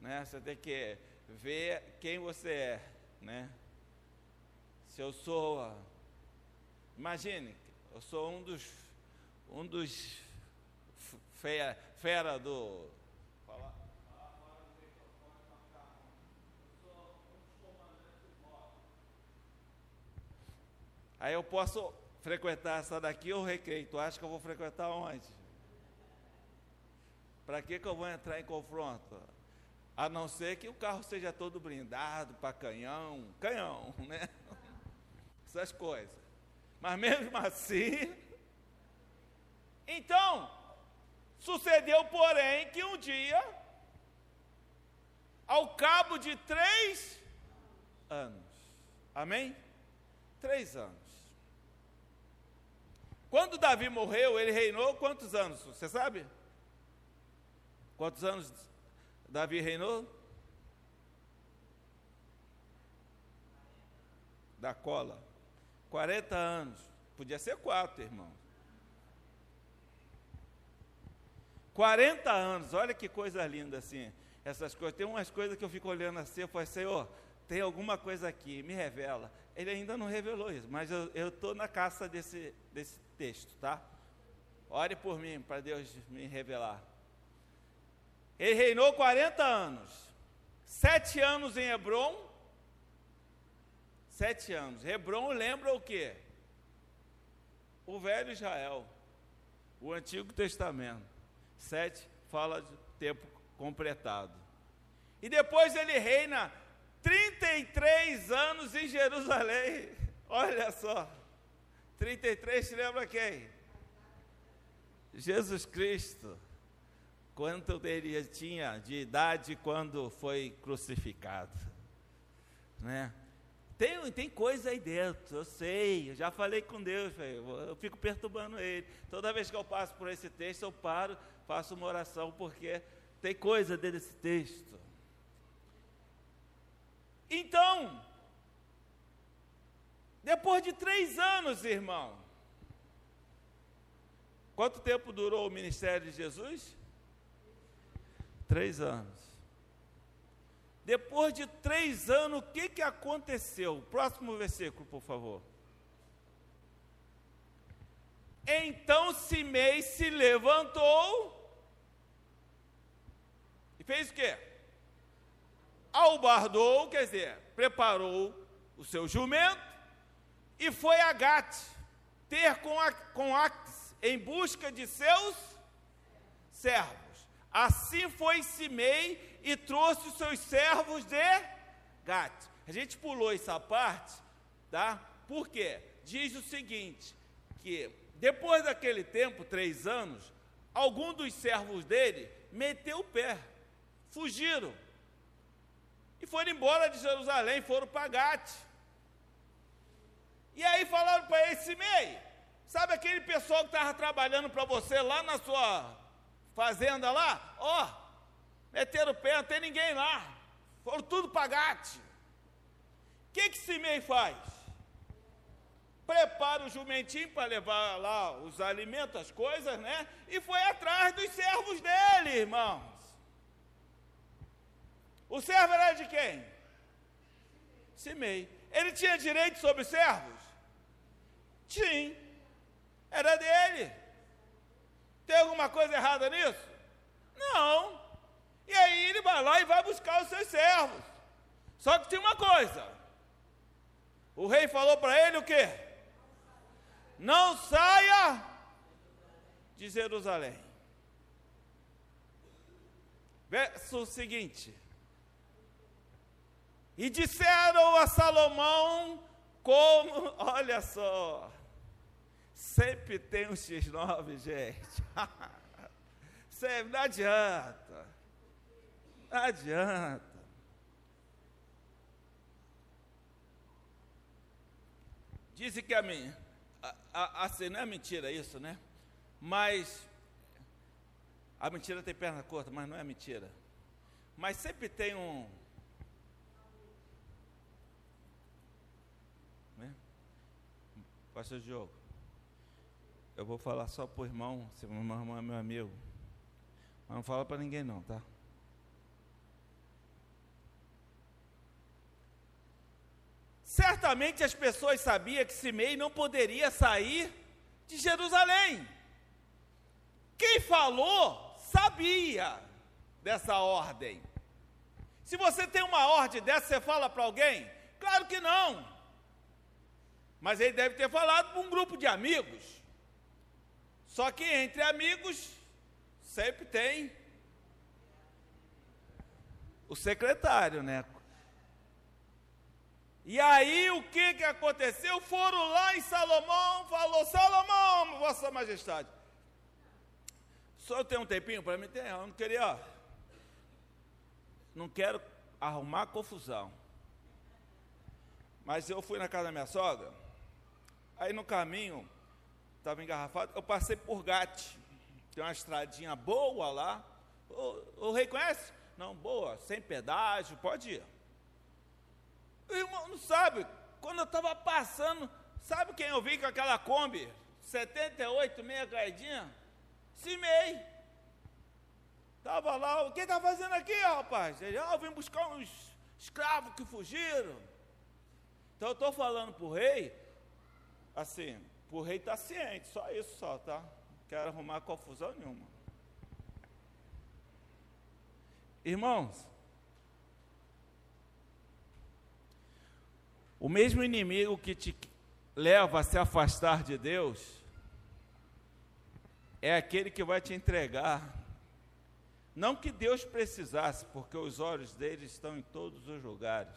né? Você tem que ver quem você é, né? Se eu sou. Imagine, eu sou um dos um dos fera, fera do. Aí eu posso frequentar essa daqui ou recreio. Tu acha que eu vou frequentar onde? Para que, que eu vou entrar em confronto? A não ser que o carro seja todo blindado para canhão, canhão, né? Essas coisas. Mas mesmo assim, então, sucedeu, porém, que um dia, ao cabo de três anos, amém? Três anos. Quando Davi morreu, ele reinou quantos anos? Você sabe? Quantos anos Davi reinou? Da cola. 40 anos. Podia ser quatro, irmão. 40 anos, olha que coisa linda assim. Essas coisas, tem umas coisas que eu fico olhando assim, eu falo, Senhor, tem alguma coisa aqui, me revela. Ele ainda não revelou isso, mas eu estou na caça desse, desse texto, tá? Ore por mim, para Deus me revelar. Ele reinou 40 anos. Sete anos em Hebron. Sete anos. Hebron lembra o quê? O velho Israel. O Antigo Testamento. Sete fala de tempo completado. E depois ele reina 33 anos em Jerusalém. Olha só. 33 se lembra quem? Jesus Cristo. Quanto ele tinha de idade quando foi crucificado? Né? Tem, tem coisa aí dentro, eu sei, eu já falei com Deus, eu fico perturbando ele. Toda vez que eu passo por esse texto, eu paro, faço uma oração, porque tem coisa dentro desse texto. Então, depois de três anos, irmão, quanto tempo durou o ministério de Jesus? Três anos. Depois de três anos, o que, que aconteceu? Próximo versículo, por favor. Então Simei se levantou fez o quê? Albardou, quer dizer, preparou o seu jumento e foi a Gat ter com, a, com Actes em busca de seus servos. Assim foi Simei e trouxe os seus servos de Gat. A gente pulou essa parte, tá? Por quê? Diz o seguinte, que depois daquele tempo, três anos, algum dos servos dele meteu o pé, fugiram e foram embora de Jerusalém, foram para Gat. E aí falaram para ele, Simei, sabe aquele pessoal que estava trabalhando para você lá na sua fazenda lá, ó, oh, meteram o pé, não tem ninguém lá, foram tudo pagate. O que que Simei faz? Prepara o jumentinho para levar lá os alimentos, as coisas, né? E foi atrás dos servos dele, irmãos. O servo era de quem? Simei. Ele tinha direito sobre os servos? Tinha. Era dele. Tem alguma coisa errada nisso? Não. E aí ele vai lá e vai buscar os seus servos. Só que tinha uma coisa. O rei falou para ele o quê? Não saia de Jerusalém. Verso seguinte. E disseram a Salomão como, olha só, Sempre tem um X9, gente. Sempre, não adianta. Não adianta. Dizem que a minha. Assim, não é mentira isso, né? Mas. A mentira tem perna curta, mas não é mentira. Mas sempre tem um. Né? Pastor Diogo. Eu vou falar só para o irmão, se o irmão é meu amigo. Mas não fala para ninguém não, tá? Certamente as pessoas sabiam que Simei não poderia sair de Jerusalém. Quem falou sabia dessa ordem. Se você tem uma ordem dessa, você fala para alguém? Claro que não. Mas ele deve ter falado para um grupo de amigos. Só que entre amigos sempre tem o secretário, né? E aí o que, que aconteceu? Foram lá em Salomão, falou, Salomão, Vossa Majestade, senhor tem um tempinho para mim? Tem, eu não queria, não quero arrumar confusão. Mas eu fui na casa da minha sogra, aí no caminho, estava engarrafado. Eu passei por Gate, tem uma estradinha boa lá. O, o rei conhece? Não, boa, sem pedágio, pode ir. O irmão não sabe, quando eu estava passando, sabe quem eu vi com aquela Kombi? 78, meia caidinha? Cimei. Estava lá, o que está fazendo aqui, rapaz? Ele, ah, eu vim buscar uns escravos que fugiram. Então eu estou falando para o rei, Assim, o rei está ciente, só isso só, tá? Quero arrumar confusão nenhuma. Irmãos, o mesmo inimigo que te leva a se afastar de Deus é aquele que vai te entregar. Não que Deus precisasse, porque os olhos dele estão em todos os lugares,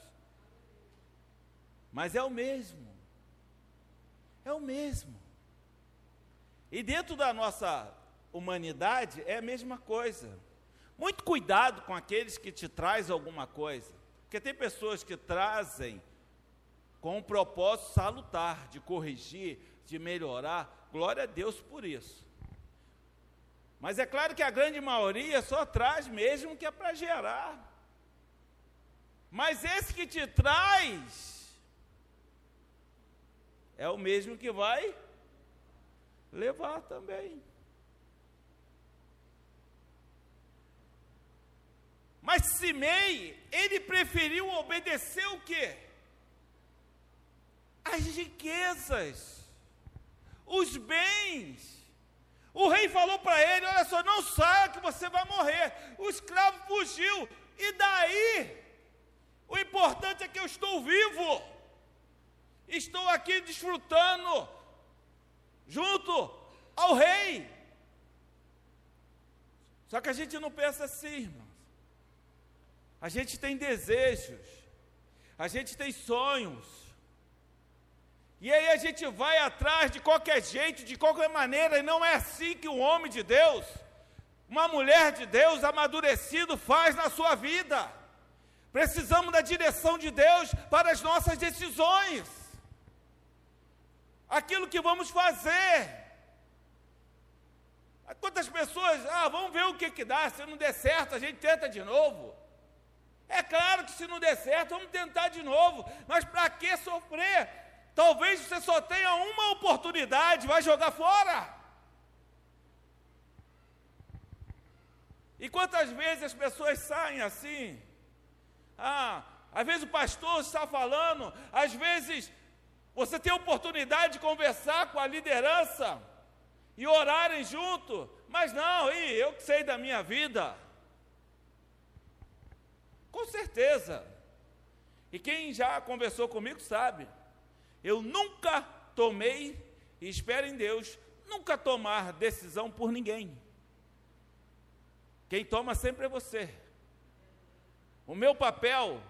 mas é o mesmo. É o mesmo. E dentro da nossa humanidade é a mesma coisa. Muito cuidado com aqueles que te trazem alguma coisa. Porque tem pessoas que trazem com um propósito salutar, de corrigir, de melhorar. Glória a Deus por isso. Mas é claro que a grande maioria só traz mesmo que é para gerar. Mas esse que te traz é o mesmo que vai levar também. Mas Simei, ele preferiu obedecer o quê? As riquezas, os bens. O rei falou para ele: Olha só, não saia que você vai morrer. O escravo fugiu. E daí? O importante é que eu estou vivo. Estou aqui desfrutando junto ao rei. Só que a gente não pensa assim, irmãos. A gente tem desejos, a gente tem sonhos. E aí a gente vai atrás de qualquer jeito, de qualquer maneira, e não é assim que um homem de Deus, uma mulher de Deus amadurecido faz na sua vida. Precisamos da direção de Deus para as nossas decisões. Aquilo que vamos fazer. Quantas pessoas, ah, vamos ver o que, que dá, se não der certo, a gente tenta de novo. É claro que se não der certo, vamos tentar de novo, mas para que sofrer? Talvez você só tenha uma oportunidade, vai jogar fora. E quantas vezes as pessoas saem assim? Ah, às vezes o pastor está falando, às vezes você tem a oportunidade de conversar com a liderança e orarem junto, mas não, e eu que sei da minha vida. Com certeza. E quem já conversou comigo sabe, eu nunca tomei, e espero em Deus, nunca tomar decisão por ninguém. Quem toma sempre é você. O meu papel,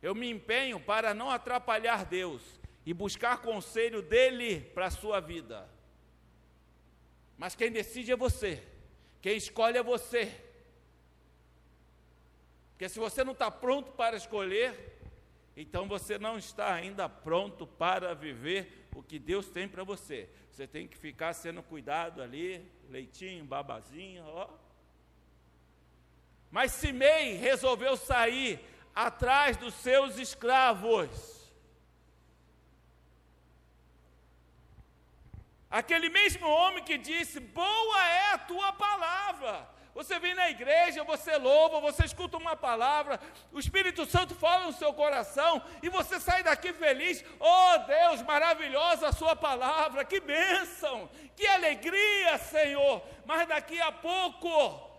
eu me empenho para não atrapalhar Deus e buscar conselho dele para a sua vida. Mas quem decide é você, quem escolhe é você. Porque se você não está pronto para escolher, então você não está ainda pronto para viver o que Deus tem para você. Você tem que ficar sendo cuidado ali, leitinho, babazinho, ó. Mas Simei resolveu sair atrás dos seus escravos. Aquele mesmo homem que disse: Boa é a tua palavra. Você vem na igreja, você louva, você escuta uma palavra, o Espírito Santo fala no seu coração e você sai daqui feliz. Oh Deus, maravilhosa a sua palavra, que bênção, que alegria, Senhor. Mas daqui a pouco,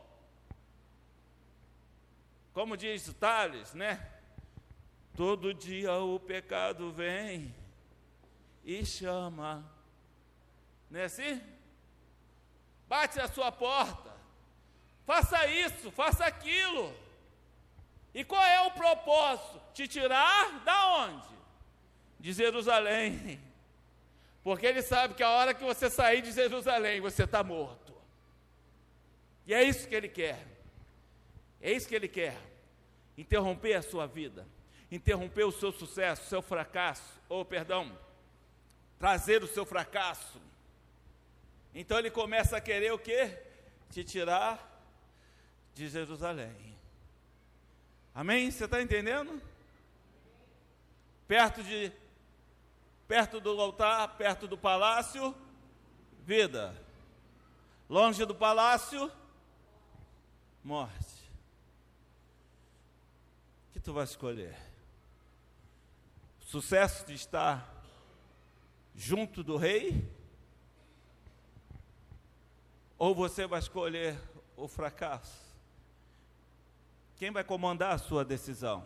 como diz Tales, né? Todo dia o pecado vem e chama. Não é assim? Bate a sua porta faça isso, faça aquilo. E qual é o propósito? Te tirar da onde? De Jerusalém. Porque ele sabe que a hora que você sair de Jerusalém, você está morto. E é isso que ele quer. É isso que ele quer. Interromper a sua vida. Interromper o seu sucesso, o seu fracasso. Ou, perdão, trazer o seu fracasso. Então ele começa a querer o quê? Te tirar de Jerusalém. Amém? Você está entendendo? Perto de perto do altar, perto do palácio, vida. Longe do palácio, morte. O que tu vai escolher? Sucesso de estar junto do rei? Ou você vai escolher o fracasso? Quem vai comandar a sua decisão?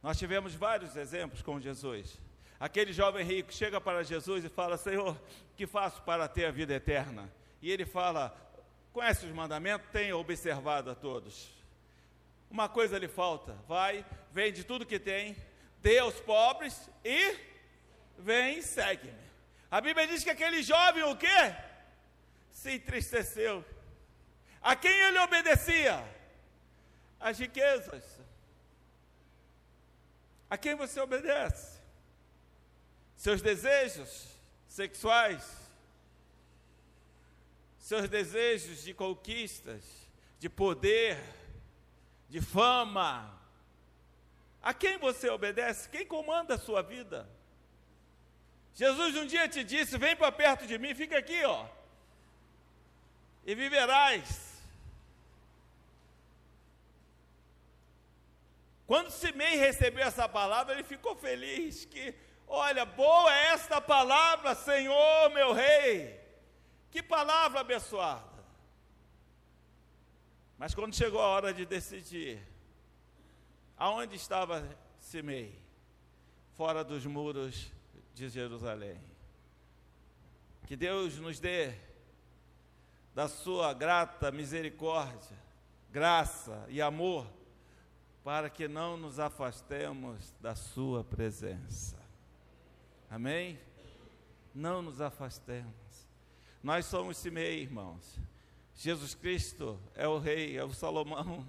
Nós tivemos vários exemplos com Jesus. Aquele jovem rico chega para Jesus e fala: Senhor, que faço para ter a vida eterna? E ele fala: Conhece os mandamentos? Tenha observado a todos. Uma coisa lhe falta: vai, vende tudo que tem, dê aos pobres e vem e segue-me. A Bíblia diz que aquele jovem o quê? Se entristeceu. A quem ele obedecia? As riquezas. A quem você obedece? Seus desejos sexuais, seus desejos de conquistas, de poder, de fama. A quem você obedece? Quem comanda a sua vida? Jesus um dia te disse: Vem para perto de mim, fica aqui, ó, e viverás. Quando Simei recebeu essa palavra, ele ficou feliz que, olha, boa é esta palavra, Senhor, meu rei. Que palavra abençoada. Mas quando chegou a hora de decidir, aonde estava Simei? Fora dos muros de Jerusalém. Que Deus nos dê da sua grata misericórdia, graça e amor, para que não nos afastemos da sua presença. Amém? Não nos afastemos. Nós somos Simei, irmãos. Jesus Cristo é o rei, é o Salomão.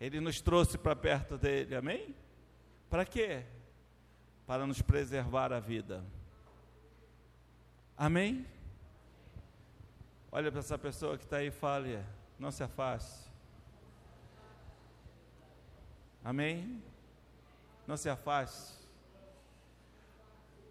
Ele nos trouxe para perto dele, amém? Para quê? para nos preservar a vida. Amém? Olha para essa pessoa que está aí e fale, não se afaste. Amém? Não se afaste.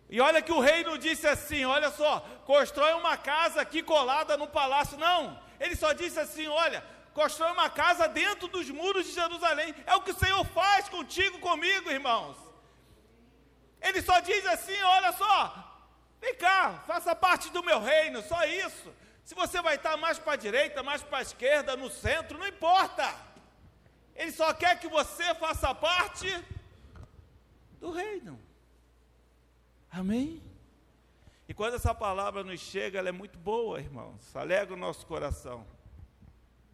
E olha que o rei não disse assim: olha só, constrói uma casa aqui colada no palácio. Não, ele só disse assim: olha, constrói uma casa dentro dos muros de Jerusalém. É o que o Senhor faz contigo, comigo, irmãos. Ele só diz assim: olha só, vem cá, faça parte do meu reino, só isso. Se você vai estar mais para a direita, mais para a esquerda, no centro, não importa. Ele só quer que você faça parte do reino. Amém? E quando essa palavra nos chega, ela é muito boa, irmãos. Alegra o nosso coração.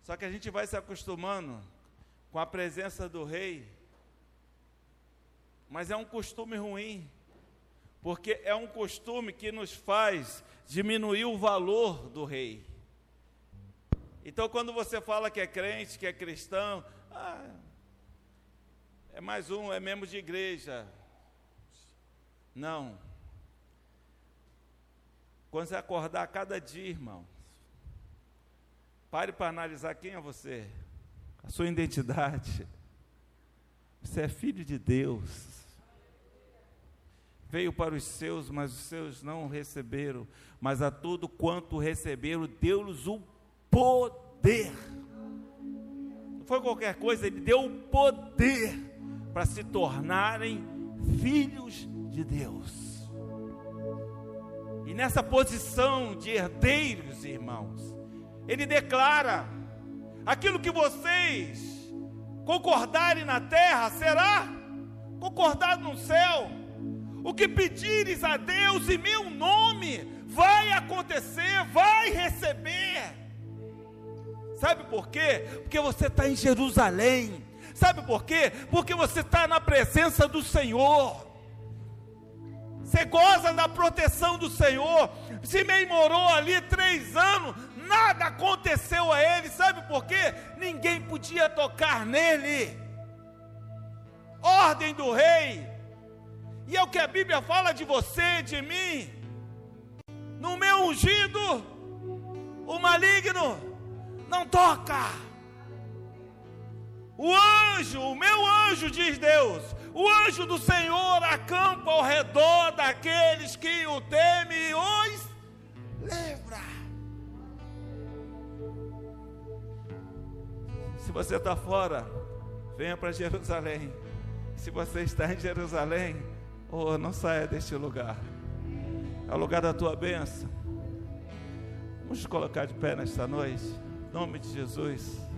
Só que a gente vai se acostumando com a presença do rei mas é um costume ruim, porque é um costume que nos faz diminuir o valor do rei. Então, quando você fala que é crente, que é cristão, ah, é mais um, é membro de igreja. Não. Quando você acordar cada dia, irmão, pare para analisar quem é você, a sua identidade. Você é filho de Deus veio para os seus, mas os seus não receberam. Mas a todo quanto receberam, deu-lhes o poder. Não foi qualquer coisa, ele deu o poder para se tornarem filhos de Deus. E nessa posição de herdeiros, irmãos, ele declara: aquilo que vocês concordarem na terra será concordado no céu. O que pedires a Deus em meu nome, vai acontecer, vai receber. Sabe por quê? Porque você está em Jerusalém. Sabe por quê? Porque você está na presença do Senhor. Você goza da proteção do Senhor. Simei morou ali três anos, nada aconteceu a ele. Sabe por quê? Ninguém podia tocar nele. Ordem do rei e é o que a Bíblia fala de você, de mim. No meu ungido, o maligno não toca. O anjo, o meu anjo, diz Deus, o anjo do Senhor acampa ao redor daqueles que o temem e os livra. Se você está fora, venha para Jerusalém. Se você está em Jerusalém, Oh, não saia deste lugar. É o lugar da tua bênção. Vamos colocar de pé nesta noite. Em nome de Jesus.